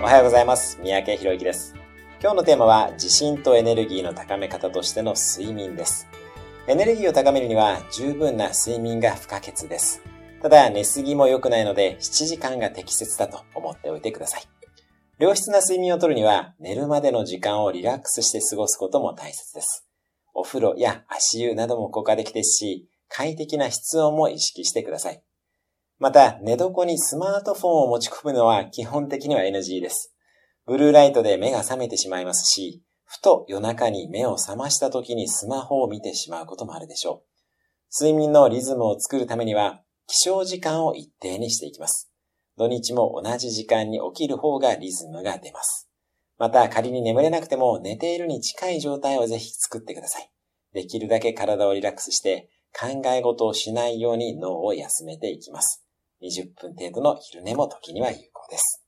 おはようございます。三宅博之です。今日のテーマは自信とエネルギーの高め方としての睡眠です。エネルギーを高めるには十分な睡眠が不可欠です。ただ寝すぎも良くないので7時間が適切だと思っておいてください。良質な睡眠をとるには寝るまでの時間をリラックスして過ごすことも大切です。お風呂や足湯なども効果的ですし、快適な室温も意識してください。また、寝床にスマートフォンを持ち込むのは基本的には NG です。ブルーライトで目が覚めてしまいますし、ふと夜中に目を覚ました時にスマホを見てしまうこともあるでしょう。睡眠のリズムを作るためには、起床時間を一定にしていきます。土日も同じ時間に起きる方がリズムが出ます。また仮に眠れなくても寝ているに近い状態をぜひ作ってください。できるだけ体をリラックスして考え事をしないように脳を休めていきます。20分程度の昼寝も時には有効です。